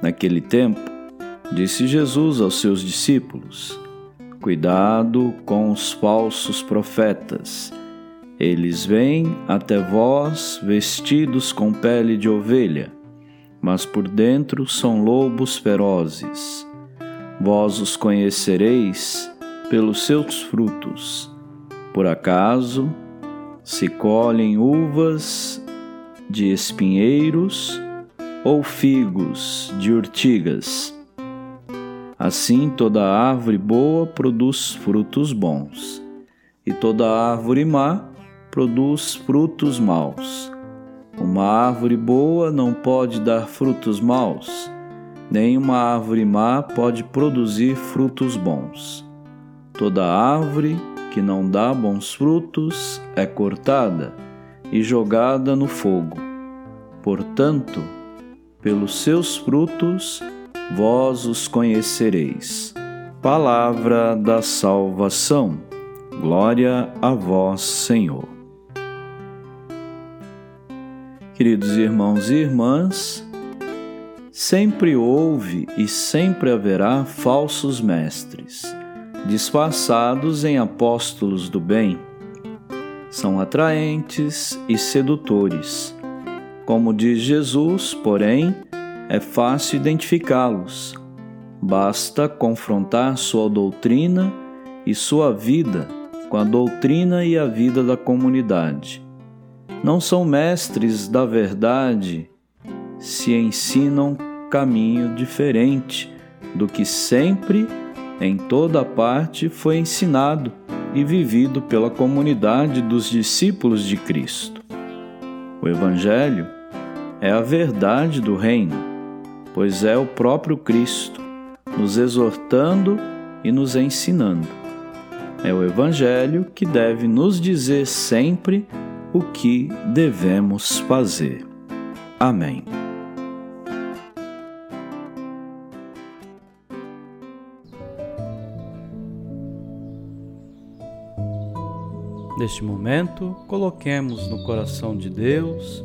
Naquele tempo, disse Jesus aos seus discípulos: Cuidado com os falsos profetas. Eles vêm até vós vestidos com pele de ovelha, mas por dentro são lobos ferozes. Vós os conhecereis pelos seus frutos. Por acaso se colhem uvas de espinheiros ou figos de urtigas? Assim toda árvore boa produz frutos bons, e toda árvore má produz frutos maus. Uma árvore boa não pode dar frutos maus, nem uma árvore má pode produzir frutos bons. Toda árvore que não dá bons frutos é cortada e jogada no fogo. Portanto, pelos seus frutos vós os conhecereis. Palavra da salvação. Glória a vós, Senhor. Queridos irmãos e irmãs, sempre houve e sempre haverá falsos mestres disfarçados em apóstolos do bem. São atraentes e sedutores. Como diz Jesus, porém, é fácil identificá-los. Basta confrontar sua doutrina e sua vida com a doutrina e a vida da comunidade. Não são mestres da verdade se ensinam caminho diferente do que sempre em toda parte foi ensinado e vivido pela comunidade dos discípulos de Cristo. O Evangelho é a verdade do Reino, pois é o próprio Cristo nos exortando e nos ensinando. É o Evangelho que deve nos dizer sempre o que devemos fazer. Amém. Neste momento, coloquemos no coração de Deus